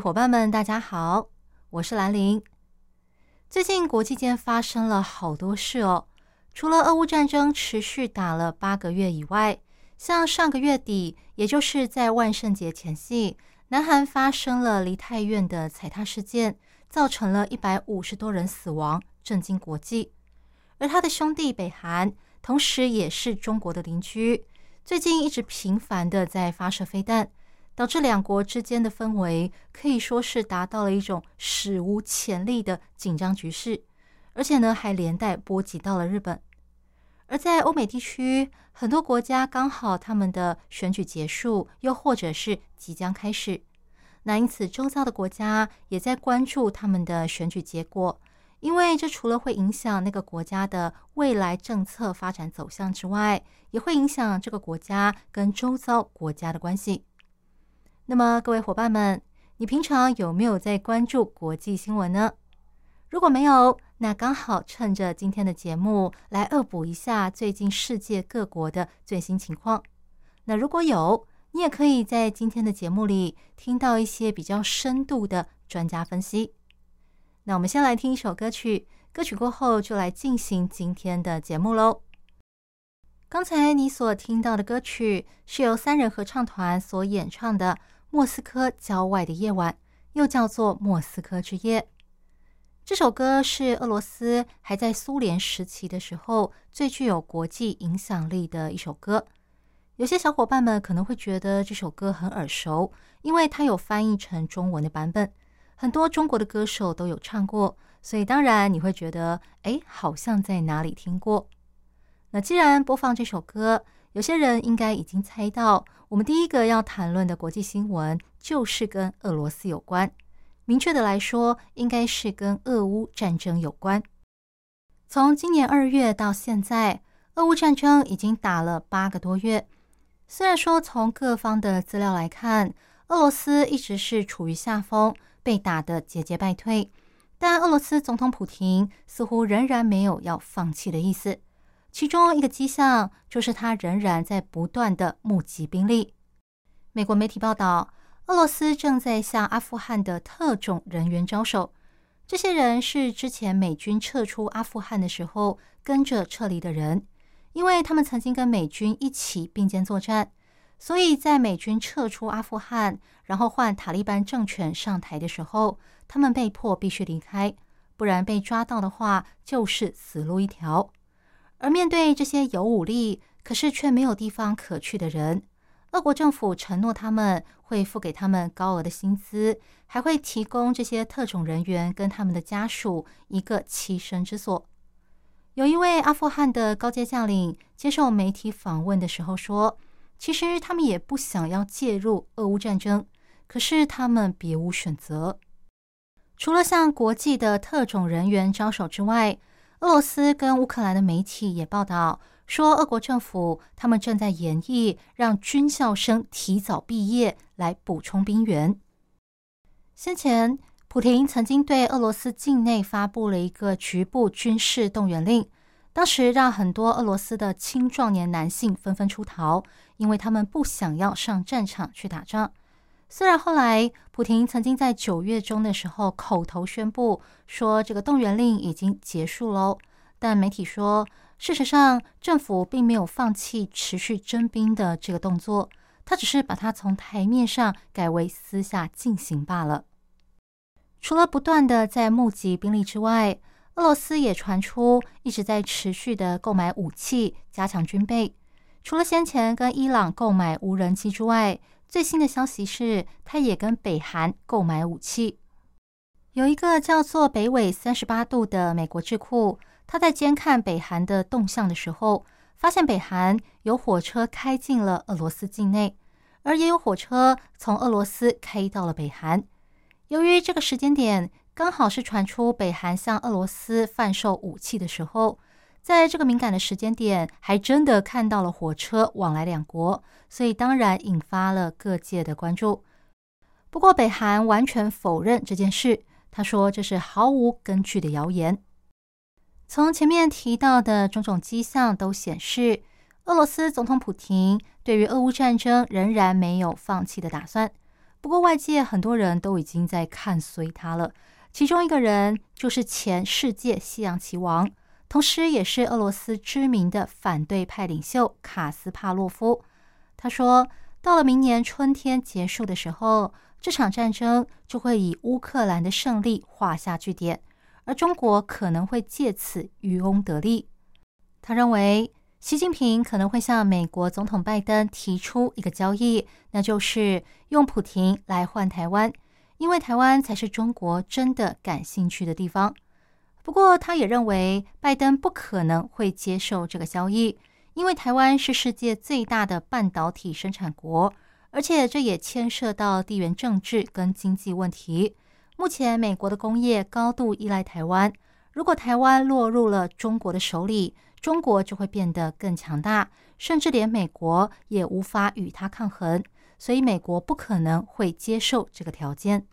伙伴们，大家好，我是兰陵。最近国际间发生了好多事哦，除了俄乌战争持续打了八个月以外，像上个月底，也就是在万圣节前夕，南韩发生了梨泰院的踩踏事件，造成了一百五十多人死亡，震惊国际。而他的兄弟北韩，同时也是中国的邻居，最近一直频繁的在发射飞弹。导致两国之间的氛围可以说是达到了一种史无前例的紧张局势，而且呢，还连带波及到了日本。而在欧美地区，很多国家刚好他们的选举结束，又或者是即将开始，那因此周遭的国家也在关注他们的选举结果，因为这除了会影响那个国家的未来政策发展走向之外，也会影响这个国家跟周遭国家的关系。那么，各位伙伴们，你平常有没有在关注国际新闻呢？如果没有，那刚好趁着今天的节目来恶补一下最近世界各国的最新情况。那如果有，你也可以在今天的节目里听到一些比较深度的专家分析。那我们先来听一首歌曲，歌曲过后就来进行今天的节目喽。刚才你所听到的歌曲是由三人合唱团所演唱的。莫斯科郊外的夜晚，又叫做莫斯科之夜。这首歌是俄罗斯还在苏联时期的时候最具有国际影响力的一首歌。有些小伙伴们可能会觉得这首歌很耳熟，因为它有翻译成中文的版本，很多中国的歌手都有唱过，所以当然你会觉得，哎，好像在哪里听过。那既然播放这首歌，有些人应该已经猜到，我们第一个要谈论的国际新闻就是跟俄罗斯有关。明确的来说，应该是跟俄乌战争有关。从今年二月到现在，俄乌战争已经打了八个多月。虽然说从各方的资料来看，俄罗斯一直是处于下风，被打得节节败退，但俄罗斯总统普京似乎仍然没有要放弃的意思。其中一个迹象就是他仍然在不断的募集兵力。美国媒体报道，俄罗斯正在向阿富汗的特种人员招手。这些人是之前美军撤出阿富汗的时候跟着撤离的人，因为他们曾经跟美军一起并肩作战，所以在美军撤出阿富汗，然后换塔利班政权上台的时候，他们被迫必须离开，不然被抓到的话就是死路一条。而面对这些有武力可是却没有地方可去的人，俄国政府承诺他们会付给他们高额的薪资，还会提供这些特种人员跟他们的家属一个栖身之所。有一位阿富汗的高阶将领接受媒体访问的时候说：“其实他们也不想要介入俄乌战争，可是他们别无选择，除了向国际的特种人员招手之外。”俄罗斯跟乌克兰的媒体也报道说，俄国政府他们正在研议让军校生提早毕业来补充兵员。先前，普廷曾经对俄罗斯境内发布了一个局部军事动员令，当时让很多俄罗斯的青壮年男性纷纷出逃，因为他们不想要上战场去打仗。虽然后来普廷曾经在九月中的时候口头宣布说这个动员令已经结束喽，但媒体说，事实上政府并没有放弃持续征兵的这个动作，他只是把它从台面上改为私下进行罢了。除了不断的在募集兵力之外，俄罗斯也传出一直在持续的购买武器，加强军备。除了先前跟伊朗购买无人机之外，最新的消息是，他也跟北韩购买武器。有一个叫做“北纬三十八度”的美国智库，他在监看北韩的动向的时候，发现北韩有火车开进了俄罗斯境内，而也有火车从俄罗斯开到了北韩。由于这个时间点刚好是传出北韩向俄罗斯贩售武器的时候，在这个敏感的时间点，还真的看到了火车往来两国，所以当然引发了各界的关注。不过，北韩完全否认这件事，他说这是毫无根据的谣言。从前面提到的种种迹象都显示，俄罗斯总统普京对于俄乌战争仍然没有放弃的打算。不过，外界很多人都已经在看随他了。其中一个人就是前世界西洋棋王，同时也是俄罗斯知名的反对派领袖卡斯帕洛夫。他说，到了明年春天结束的时候。这场战争就会以乌克兰的胜利画下句点，而中国可能会借此渔翁得利。他认为，习近平可能会向美国总统拜登提出一个交易，那就是用普廷来换台湾，因为台湾才是中国真的感兴趣的地方。不过，他也认为拜登不可能会接受这个交易，因为台湾是世界最大的半导体生产国。而且这也牵涉到地缘政治跟经济问题。目前美国的工业高度依赖台湾，如果台湾落入了中国的手里，中国就会变得更强大，甚至连美国也无法与它抗衡。所以美国不可能会接受这个条件。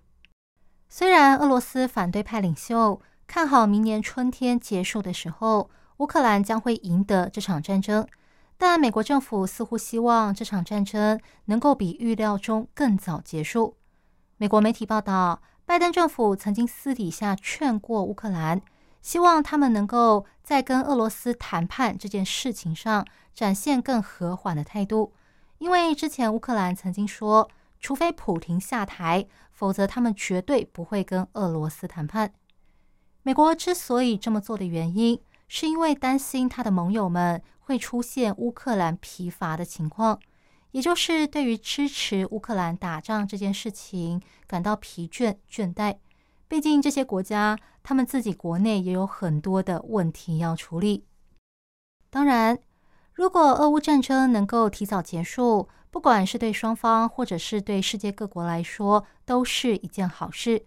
虽然俄罗斯反对派领袖看好明年春天结束的时候，乌克兰将会赢得这场战争。但美国政府似乎希望这场战争能够比预料中更早结束。美国媒体报道，拜登政府曾经私底下劝过乌克兰，希望他们能够在跟俄罗斯谈判这件事情上展现更和缓的态度，因为之前乌克兰曾经说，除非普廷下台，否则他们绝对不会跟俄罗斯谈判。美国之所以这么做的原因，是因为担心他的盟友们。会出现乌克兰疲乏的情况，也就是对于支持乌克兰打仗这件事情感到疲倦倦怠。毕竟这些国家他们自己国内也有很多的问题要处理。当然，如果俄乌战争能够提早结束，不管是对双方或者是对世界各国来说，都是一件好事。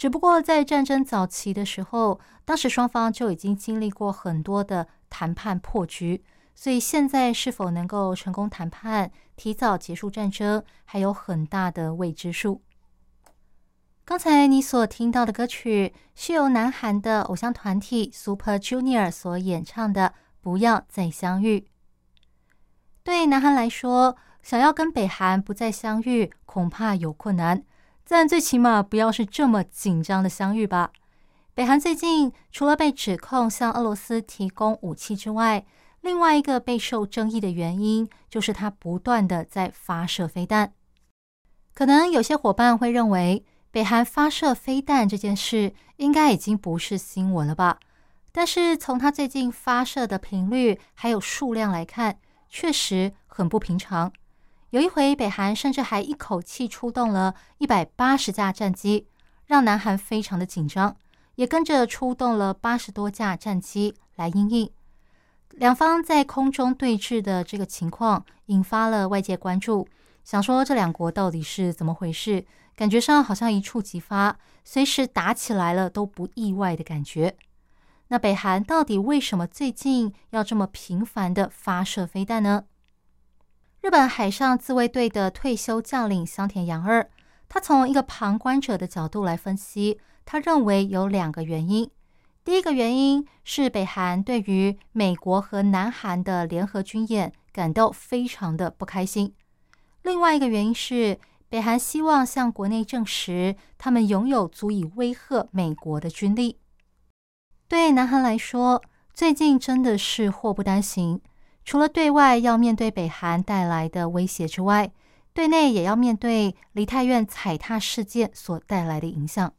只不过在战争早期的时候，当时双方就已经经历过很多的谈判破局。所以现在是否能够成功谈判、提早结束战争，还有很大的未知数。刚才你所听到的歌曲是由南韩的偶像团体 Super Junior 所演唱的《不要再相遇》。对南韩来说，想要跟北韩不再相遇，恐怕有困难，但最起码不要是这么紧张的相遇吧。北韩最近除了被指控向俄罗斯提供武器之外，另外一个备受争议的原因，就是它不断的在发射飞弹。可能有些伙伴会认为，北韩发射飞弹这件事应该已经不是新闻了吧？但是从它最近发射的频率还有数量来看，确实很不平常。有一回，北韩甚至还一口气出动了一百八十架战机，让南韩非常的紧张，也跟着出动了八十多架战机来应应。两方在空中对峙的这个情况，引发了外界关注，想说这两国到底是怎么回事？感觉上好像一触即发，随时打起来了都不意外的感觉。那北韩到底为什么最近要这么频繁的发射飞弹呢？日本海上自卫队的退休将领香田洋二，他从一个旁观者的角度来分析，他认为有两个原因。第一个原因是北韩对于美国和南韩的联合军演感到非常的不开心。另外一个原因是北韩希望向国内证实他们拥有足以威吓美国的军力。对南韩来说，最近真的是祸不单行，除了对外要面对北韩带来的威胁之外，对内也要面对梨泰院踩踏事件所带来的影响。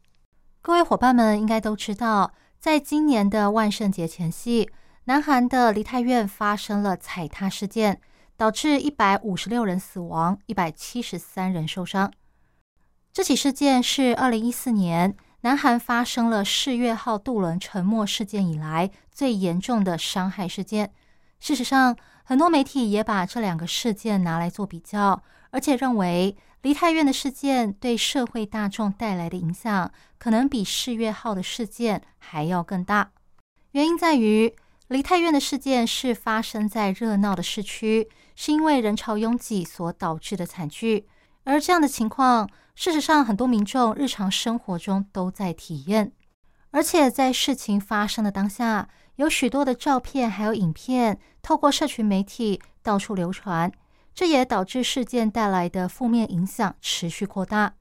各位伙伴们应该都知道。在今年的万圣节前夕，南韩的梨泰院发生了踩踏事件，导致一百五十六人死亡，一百七十三人受伤。这起事件是二零一四年南韩发生了世越号渡轮沉没事件以来最严重的伤害事件。事实上，很多媒体也把这两个事件拿来做比较，而且认为梨泰院的事件对社会大众带来的影响，可能比世月号的事件还要更大。原因在于，梨泰院的事件是发生在热闹的市区，是因为人潮拥挤所导致的惨剧。而这样的情况，事实上很多民众日常生活中都在体验。而且在事情发生的当下，有许多的照片还有影片透过社群媒体到处流传。这也导致事件带来的负面影响持续扩大。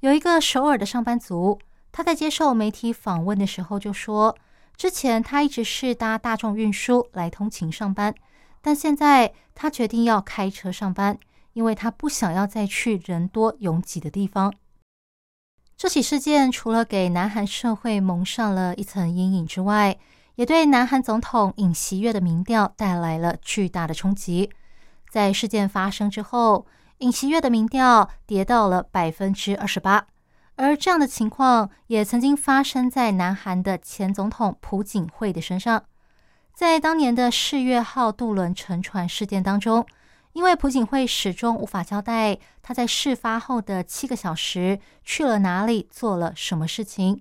有一个首尔的上班族，他在接受媒体访问的时候就说：“之前他一直是搭大众运输来通勤上班，但现在他决定要开车上班，因为他不想要再去人多拥挤的地方。”这起事件除了给南韩社会蒙上了一层阴影之外，也对南韩总统尹锡悦的民调带来了巨大的冲击。在事件发生之后，尹锡悦的民调跌到了百分之二十八，而这样的情况也曾经发生在南韩的前总统朴槿惠的身上。在当年的世越号渡轮沉船事件当中，因为朴槿惠始终无法交代他在事发后的七个小时去了哪里，做了什么事情，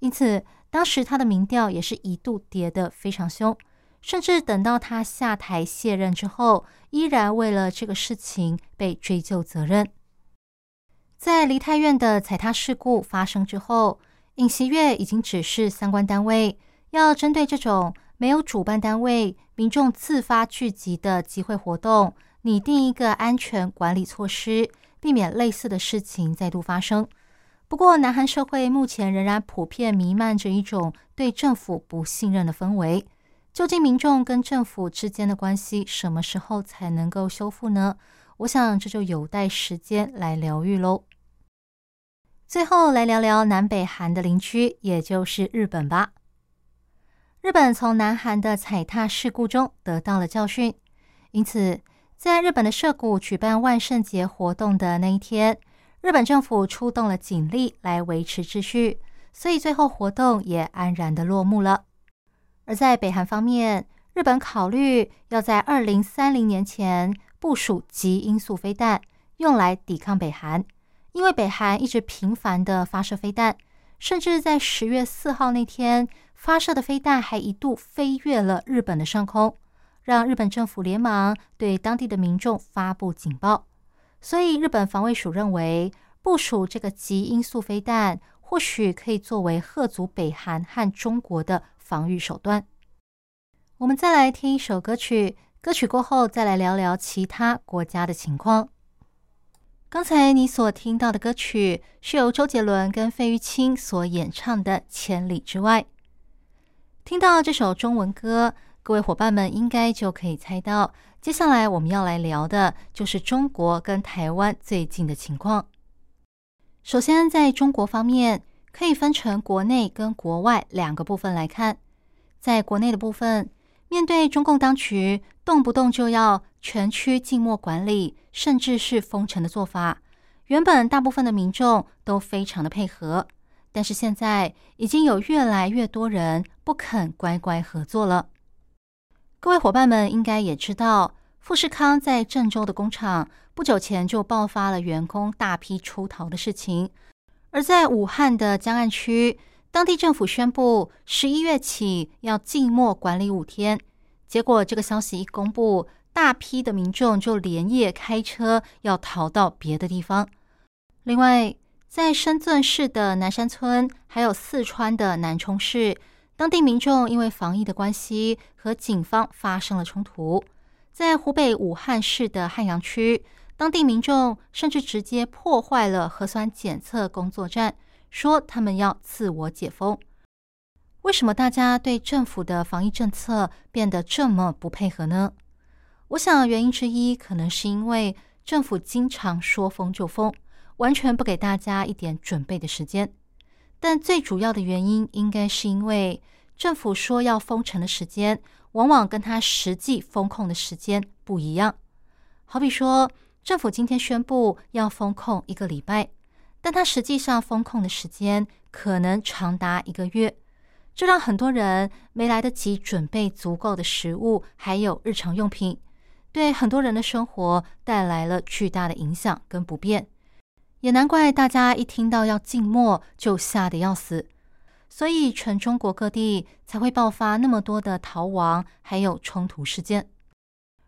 因此当时他的民调也是一度跌得非常凶。甚至等到他下台卸任之后，依然为了这个事情被追究责任。在梨泰院的踩踏事故发生之后，尹锡悦已经指示相关单位要针对这种没有主办单位、民众自发聚集的集会活动，拟定一个安全管理措施，避免类似的事情再度发生。不过，南韩社会目前仍然普遍弥漫着一种对政府不信任的氛围。究竟民众跟政府之间的关系什么时候才能够修复呢？我想这就有待时间来疗愈喽。最后来聊聊南北韩的邻居，也就是日本吧。日本从南韩的踩踏事故中得到了教训，因此在日本的涉谷举办万圣节活动的那一天，日本政府出动了警力来维持秩序，所以最后活动也安然的落幕了。而在北韩方面，日本考虑要在二零三零年前部署极音速飞弹，用来抵抗北韩。因为北韩一直频繁的发射飞弹，甚至在十月四号那天发射的飞弹还一度飞越了日本的上空，让日本政府连忙对当地的民众发布警报。所以，日本防卫署认为部署这个极音速飞弹，或许可以作为吓阻北韩和中国的。防御手段。我们再来听一首歌曲，歌曲过后再来聊聊其他国家的情况。刚才你所听到的歌曲是由周杰伦跟费玉清所演唱的《千里之外》。听到这首中文歌，各位伙伴们应该就可以猜到，接下来我们要来聊的就是中国跟台湾最近的情况。首先，在中国方面。可以分成国内跟国外两个部分来看。在国内的部分，面对中共当局动不动就要全区静默管理，甚至是封城的做法，原本大部分的民众都非常的配合，但是现在已经有越来越多人不肯乖乖合作了。各位伙伴们应该也知道，富士康在郑州的工厂不久前就爆发了员工大批出逃的事情。而在武汉的江岸区，当地政府宣布十一月起要静默管理五天。结果这个消息一公布，大批的民众就连夜开车要逃到别的地方。另外，在深圳市的南山村，还有四川的南充市，当地民众因为防疫的关系和警方发生了冲突。在湖北武汉市的汉阳区。当地民众甚至直接破坏了核酸检测工作站，说他们要自我解封。为什么大家对政府的防疫政策变得这么不配合呢？我想原因之一可能是因为政府经常说封就封，完全不给大家一点准备的时间。但最主要的原因应该是因为政府说要封城的时间，往往跟他实际封控的时间不一样。好比说。政府今天宣布要封控一个礼拜，但它实际上封控的时间可能长达一个月，这让很多人没来得及准备足够的食物，还有日常用品，对很多人的生活带来了巨大的影响跟不便。也难怪大家一听到要静默就吓得要死。所以，全中国各地才会爆发那么多的逃亡还有冲突事件。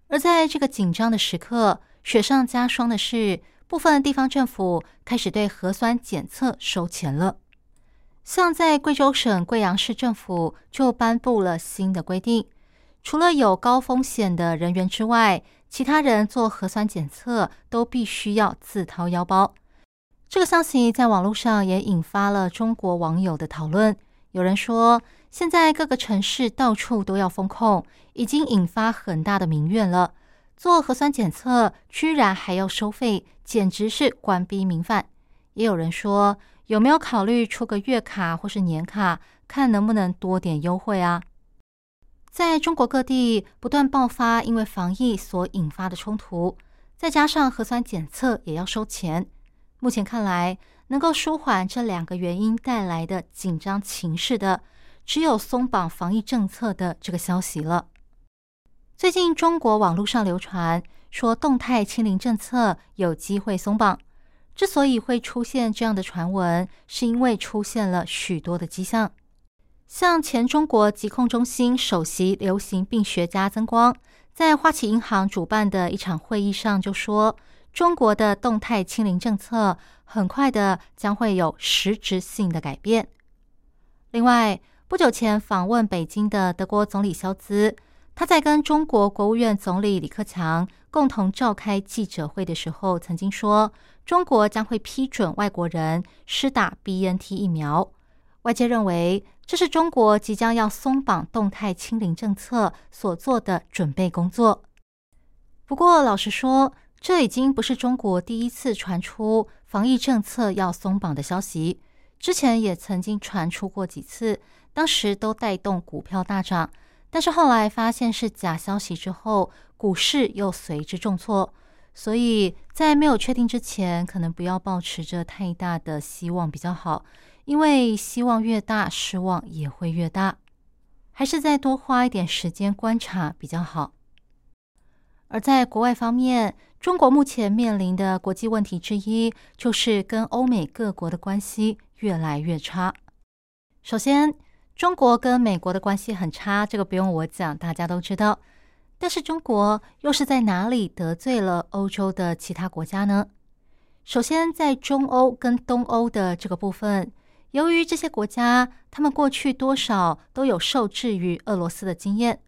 而在这个紧张的时刻，雪上加霜的是，部分地方政府开始对核酸检测收钱了。像在贵州省贵阳市政府就颁布了新的规定，除了有高风险的人员之外，其他人做核酸检测都必须要自掏腰包。这个消息在网络上也引发了中国网友的讨论。有人说，现在各个城市到处都要封控，已经引发很大的民怨了。做核酸检测居然还要收费，简直是官逼民反。也有人说，有没有考虑出个月卡或是年卡，看能不能多点优惠啊？在中国各地不断爆发因为防疫所引发的冲突，再加上核酸检测也要收钱。目前看来，能够舒缓这两个原因带来的紧张情势的，只有松绑防疫政策的这个消息了。最近，中国网络上流传说动态清零政策有机会松绑。之所以会出现这样的传闻，是因为出现了许多的迹象。像前中国疾控中心首席流行病学家曾光，在花旗银行主办的一场会议上就说。中国的动态清零政策很快的将会有实质性的改变。另外，不久前访问北京的德国总理肖兹，他在跟中国国务院总理李克强共同召开记者会的时候，曾经说中国将会批准外国人施打 BNT 疫苗。外界认为这是中国即将要松绑动态清零政策所做的准备工作。不过，老实说，这已经不是中国第一次传出防疫政策要松绑的消息，之前也曾经传出过几次，当时都带动股票大涨，但是后来发现是假消息之后，股市又随之重挫。所以在没有确定之前，可能不要抱持着太大的希望比较好，因为希望越大，失望也会越大，还是再多花一点时间观察比较好。而在国外方面，中国目前面临的国际问题之一，就是跟欧美各国的关系越来越差。首先，中国跟美国的关系很差，这个不用我讲，大家都知道。但是，中国又是在哪里得罪了欧洲的其他国家呢？首先，在中欧跟东欧的这个部分，由于这些国家，他们过去多少都有受制于俄罗斯的经验。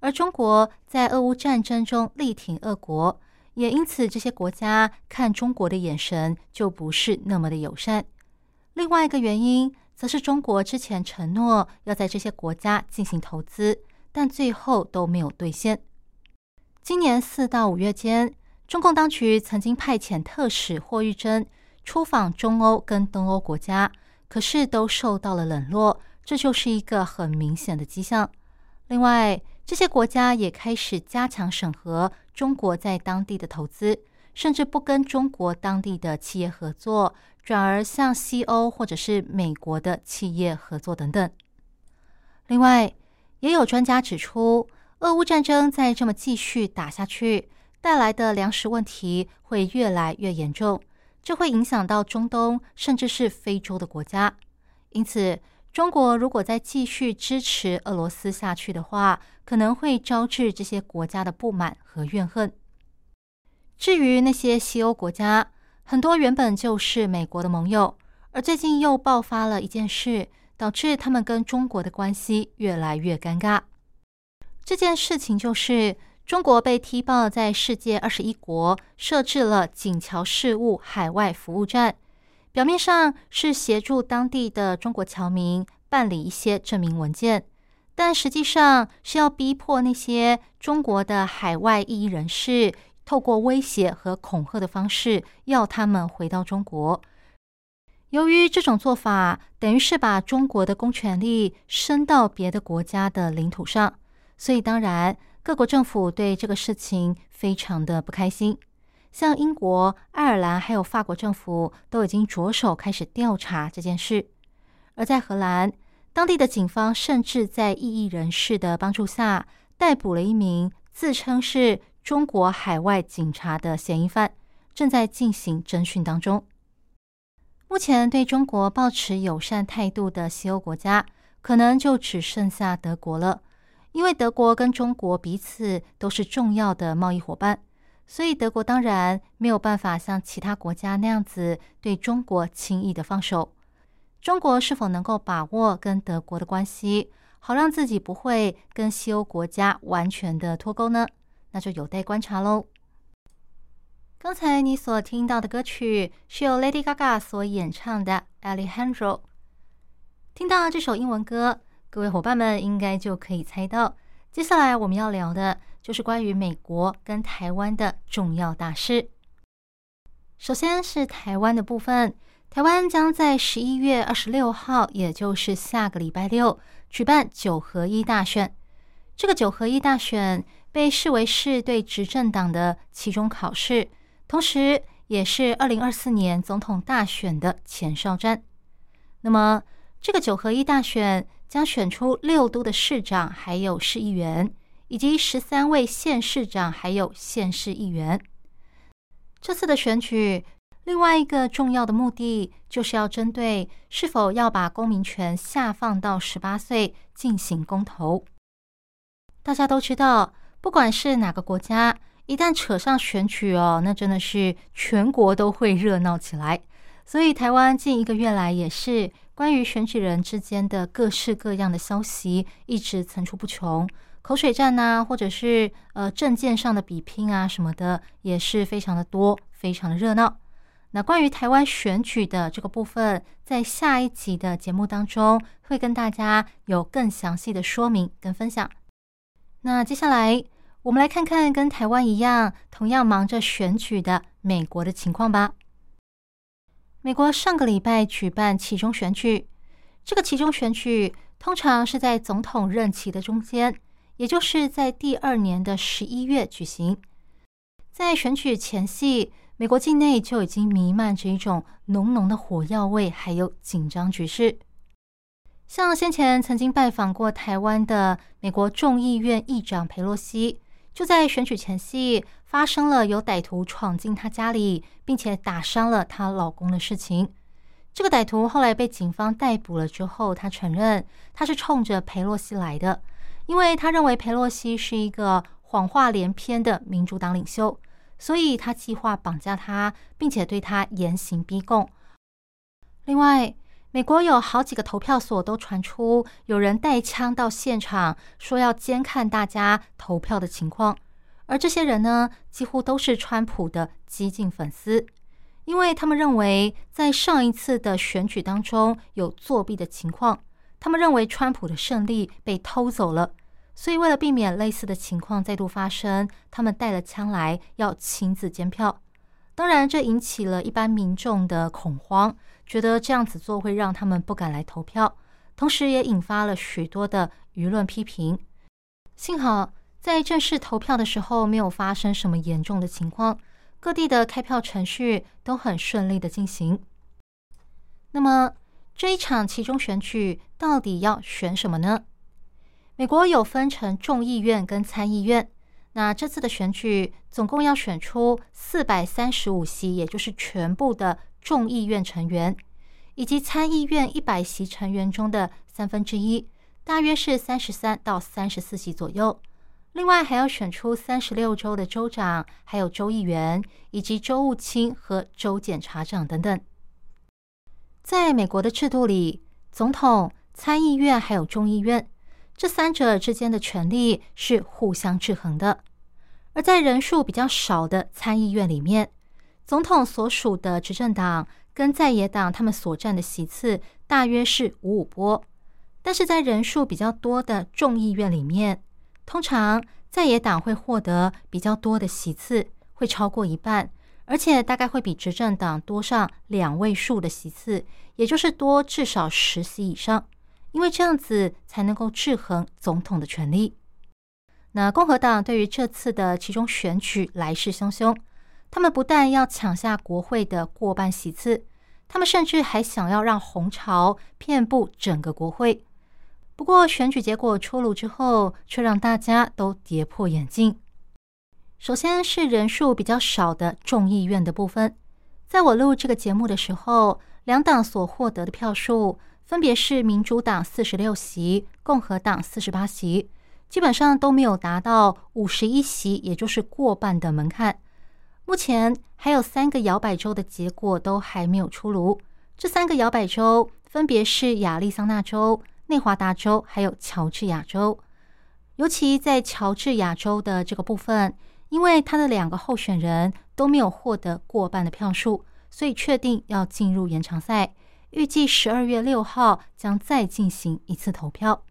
而中国在俄乌战争中力挺俄国，也因此这些国家看中国的眼神就不是那么的友善。另外一个原因，则是中国之前承诺要在这些国家进行投资，但最后都没有兑现。今年四到五月间，中共当局曾经派遣特使霍玉珍出访中欧跟东欧国家，可是都受到了冷落，这就是一个很明显的迹象。另外，这些国家也开始加强审核中国在当地的投资，甚至不跟中国当地的企业合作，转而向西欧或者是美国的企业合作等等。另外，也有专家指出，俄乌战争再这么继续打下去，带来的粮食问题会越来越严重，这会影响到中东甚至是非洲的国家，因此。中国如果再继续支持俄罗斯下去的话，可能会招致这些国家的不满和怨恨。至于那些西欧国家，很多原本就是美国的盟友，而最近又爆发了一件事，导致他们跟中国的关系越来越尴尬。这件事情就是中国被踢爆在世界二十一国设置了锦桥事务海外服务站。表面上是协助当地的中国侨民办理一些证明文件，但实际上是要逼迫那些中国的海外异议人士，透过威胁和恐吓的方式，要他们回到中国。由于这种做法等于是把中国的公权力伸到别的国家的领土上，所以当然各国政府对这个事情非常的不开心。像英国、爱尔兰还有法国政府都已经着手开始调查这件事，而在荷兰，当地的警方甚至在异议人士的帮助下逮捕了一名自称是中国海外警察的嫌疑犯，正在进行侦讯当中。目前对中国保持友善态度的西欧国家，可能就只剩下德国了。因为德国跟中国彼此都是重要的贸易伙伴，所以德国当然没有办法像其他国家那样子对中国轻易的放手。中国是否能够把握跟德国的关系，好让自己不会跟西欧国家完全的脱钩呢？那就有待观察喽。刚才你所听到的歌曲是由 Lady Gaga 所演唱的《Alejandro》。听到这首英文歌。各位伙伴们应该就可以猜到，接下来我们要聊的就是关于美国跟台湾的重要大事。首先是台湾的部分，台湾将在十一月二十六号，也就是下个礼拜六，举办九合一大选。这个九合一大选被视为是对执政党的期中考试，同时也是二零二四年总统大选的前哨战。那么，这个九合一大选。将选出六都的市长，还有市议员，以及十三位县市长，还有县市议员。这次的选举，另外一个重要的目的，就是要针对是否要把公民权下放到十八岁进行公投。大家都知道，不管是哪个国家，一旦扯上选举哦，那真的是全国都会热闹起来。所以，台湾近一个月来也是。关于选举人之间的各式各样的消息一直层出不穷，口水战呐，或者是呃证件上的比拼啊什么的，也是非常的多，非常的热闹。那关于台湾选举的这个部分，在下一集的节目当中会跟大家有更详细的说明跟分享。那接下来我们来看看跟台湾一样同样忙着选举的美国的情况吧。美国上个礼拜举办其中选举，这个其中选举通常是在总统任期的中间，也就是在第二年的十一月举行。在选举前夕，美国境内就已经弥漫着一种浓浓的火药味，还有紧张局势。像先前曾经拜访过台湾的美国众议院议长佩洛西。就在选举前夕，发生了有歹徒闯进她家里，并且打伤了她老公的事情。这个歹徒后来被警方逮捕了之后，他承认他是冲着佩洛西来的，因为他认为佩洛西是一个谎话连篇的民主党领袖，所以他计划绑架他，并且对他严刑逼供。另外，美国有好几个投票所都传出有人带枪到现场，说要监看大家投票的情况。而这些人呢，几乎都是川普的激进粉丝，因为他们认为在上一次的选举当中有作弊的情况，他们认为川普的胜利被偷走了，所以为了避免类似的情况再度发生，他们带了枪来要亲自监票。当然，这引起了一般民众的恐慌。觉得这样子做会让他们不敢来投票，同时也引发了许多的舆论批评。幸好在正式投票的时候没有发生什么严重的情况，各地的开票程序都很顺利的进行。那么这一场其中选举到底要选什么呢？美国有分成众议院跟参议院，那这次的选举总共要选出四百三十五席，也就是全部的。众议院成员以及参议院一百席成员中的三分之一，大约是三十三到三十四席左右。另外还要选出三十六州的州长，还有州议员，以及州务卿和州检察长等等。在美国的制度里，总统、参议院还有众议院这三者之间的权力是互相制衡的。而在人数比较少的参议院里面，总统所属的执政党跟在野党，他们所占的席次大约是五五波，但是在人数比较多的众议院里面，通常在野党会获得比较多的席次，会超过一半，而且大概会比执政党多上两位数的席次，也就是多至少十席以上，因为这样子才能够制衡总统的权力。那共和党对于这次的其中选举来势汹汹。他们不但要抢下国会的过半席次，他们甚至还想要让红潮遍布整个国会。不过，选举结果出炉之后，却让大家都跌破眼镜。首先是人数比较少的众议院的部分，在我录这个节目的时候，两党所获得的票数分别是民主党四十六席，共和党四十八席，基本上都没有达到五十一席，也就是过半的门槛。目前还有三个摇摆州的结果都还没有出炉，这三个摇摆州分别是亚利桑那州、内华达州还有乔治亚州。尤其在乔治亚州的这个部分，因为他的两个候选人都没有获得过半的票数。所以确定要进入延长赛，预计十二月六号将再进行一次投票。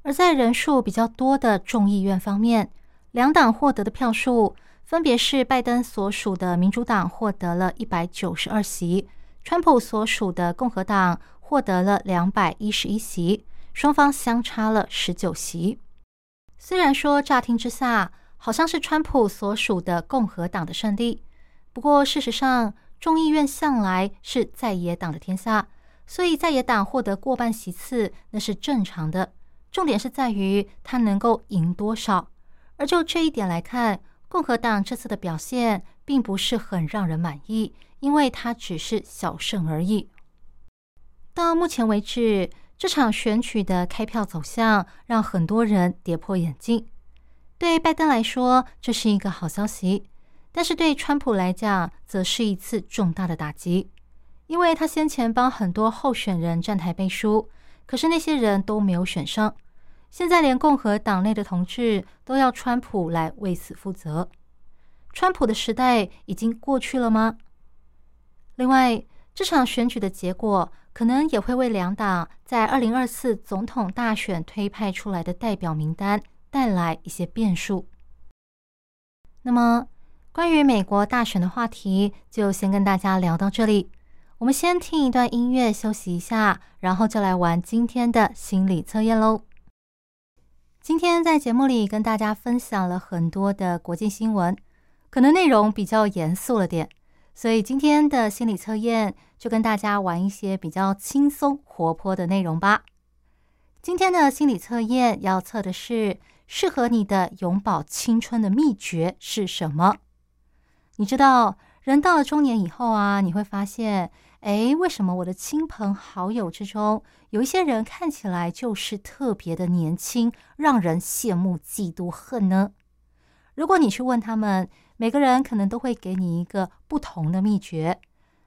而在人数比较多的众议院方面，两党获得的票数分别是拜登所属的民主党获得了一百九十二席，川普所属的共和党获得了两百一十一席，双方相差了十九席。虽然说乍听之下好像是川普所属的共和党的胜利，不过事实上。众议院向来是在野党的天下，所以在野党获得过半席次那是正常的。重点是在于他能够赢多少。而就这一点来看，共和党这次的表现并不是很让人满意，因为他只是小胜而已。到目前为止，这场选举的开票走向让很多人跌破眼镜。对拜登来说，这是一个好消息。但是对川普来讲，则是一次重大的打击，因为他先前帮很多候选人站台背书，可是那些人都没有选上，现在连共和党内的同志都要川普来为此负责。川普的时代已经过去了吗？另外，这场选举的结果可能也会为两党在二零二四总统大选推派出来的代表名单带来一些变数。那么。关于美国大选的话题，就先跟大家聊到这里。我们先听一段音乐休息一下，然后就来玩今天的心理测验喽。今天在节目里跟大家分享了很多的国际新闻，可能内容比较严肃了点，所以今天的心理测验就跟大家玩一些比较轻松活泼的内容吧。今天的心理测验要测的是适合你的永葆青春的秘诀是什么？你知道，人到了中年以后啊，你会发现，哎，为什么我的亲朋好友之中有一些人看起来就是特别的年轻，让人羡慕、嫉妒、恨呢？如果你去问他们，每个人可能都会给你一个不同的秘诀。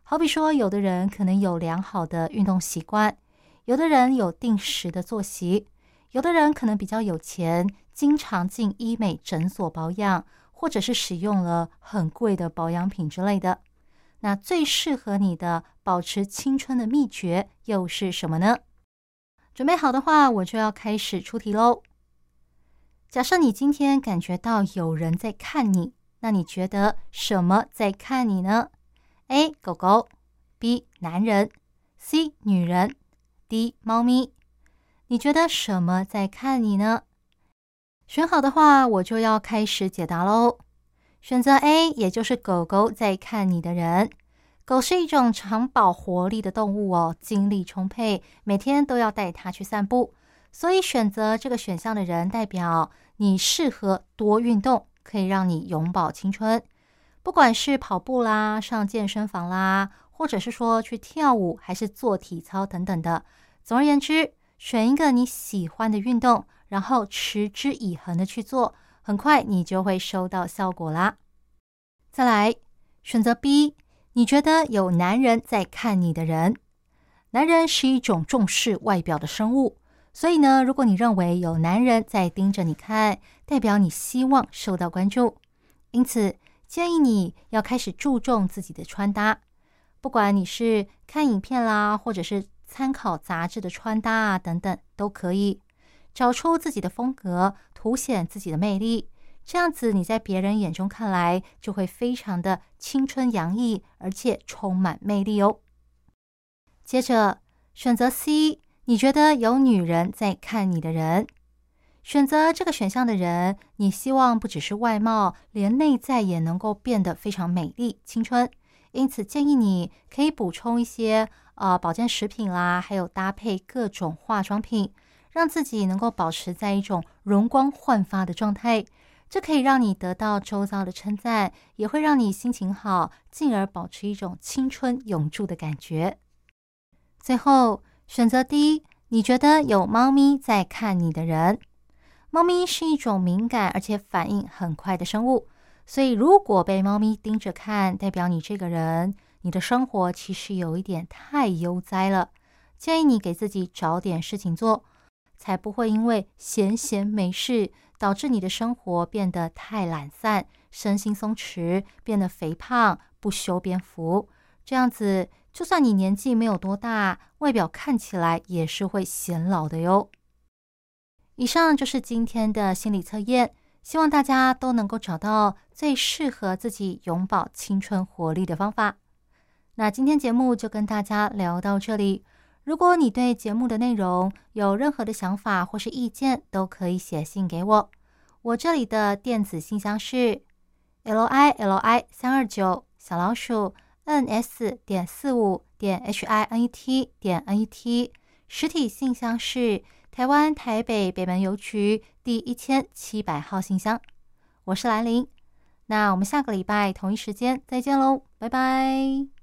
好比说，有的人可能有良好的运动习惯，有的人有定时的作息，有的人可能比较有钱，经常进医美诊所保养。或者是使用了很贵的保养品之类的，那最适合你的保持青春的秘诀又是什么呢？准备好的话，我就要开始出题喽。假设你今天感觉到有人在看你，那你觉得什么在看你呢？A. 狗狗，B. 男人，C. 女人，D. 猫咪。你觉得什么在看你呢？选好的话，我就要开始解答喽。选择 A，也就是狗狗在看你的人。狗是一种长保活力的动物哦，精力充沛，每天都要带它去散步。所以选择这个选项的人，代表你适合多运动，可以让你永葆青春。不管是跑步啦、上健身房啦，或者是说去跳舞，还是做体操等等的。总而言之，选一个你喜欢的运动。然后持之以恒的去做，很快你就会收到效果啦。再来选择 B，你觉得有男人在看你的人，男人是一种重视外表的生物，所以呢，如果你认为有男人在盯着你看，代表你希望受到关注，因此建议你要开始注重自己的穿搭，不管你是看影片啦，或者是参考杂志的穿搭啊等等，都可以。找出自己的风格，凸显自己的魅力，这样子你在别人眼中看来就会非常的青春洋溢，而且充满魅力哦。接着选择 C，你觉得有女人在看你的人，选择这个选项的人，你希望不只是外貌，连内在也能够变得非常美丽、青春，因此建议你可以补充一些呃保健食品啦，还有搭配各种化妆品。让自己能够保持在一种容光焕发的状态，这可以让你得到周遭的称赞，也会让你心情好，进而保持一种青春永驻的感觉。最后选择 D，你觉得有猫咪在看你的人。猫咪是一种敏感而且反应很快的生物，所以如果被猫咪盯着看，代表你这个人，你的生活其实有一点太悠哉了。建议你给自己找点事情做，才不会因为闲闲没事，导致你的生活变得太懒散，身心松弛，变得肥胖，不修边幅。这样子，就算你年纪没有多大，外表看起来也是会显老的哟。以上就是今天的心理测验，希望大家都能够找到最适合自己永葆青春活力的方法。那今天节目就跟大家聊到这里。如果你对节目的内容有任何的想法或是意见，都可以写信给我。我这里的电子信箱是 l i l i 三二九小老鼠 n s 点四五点 h i n e t 点 n e t，实体信箱是。台湾台北北门邮局第一千七百号信箱，我是兰陵。那我们下个礼拜同一时间再见喽，拜拜。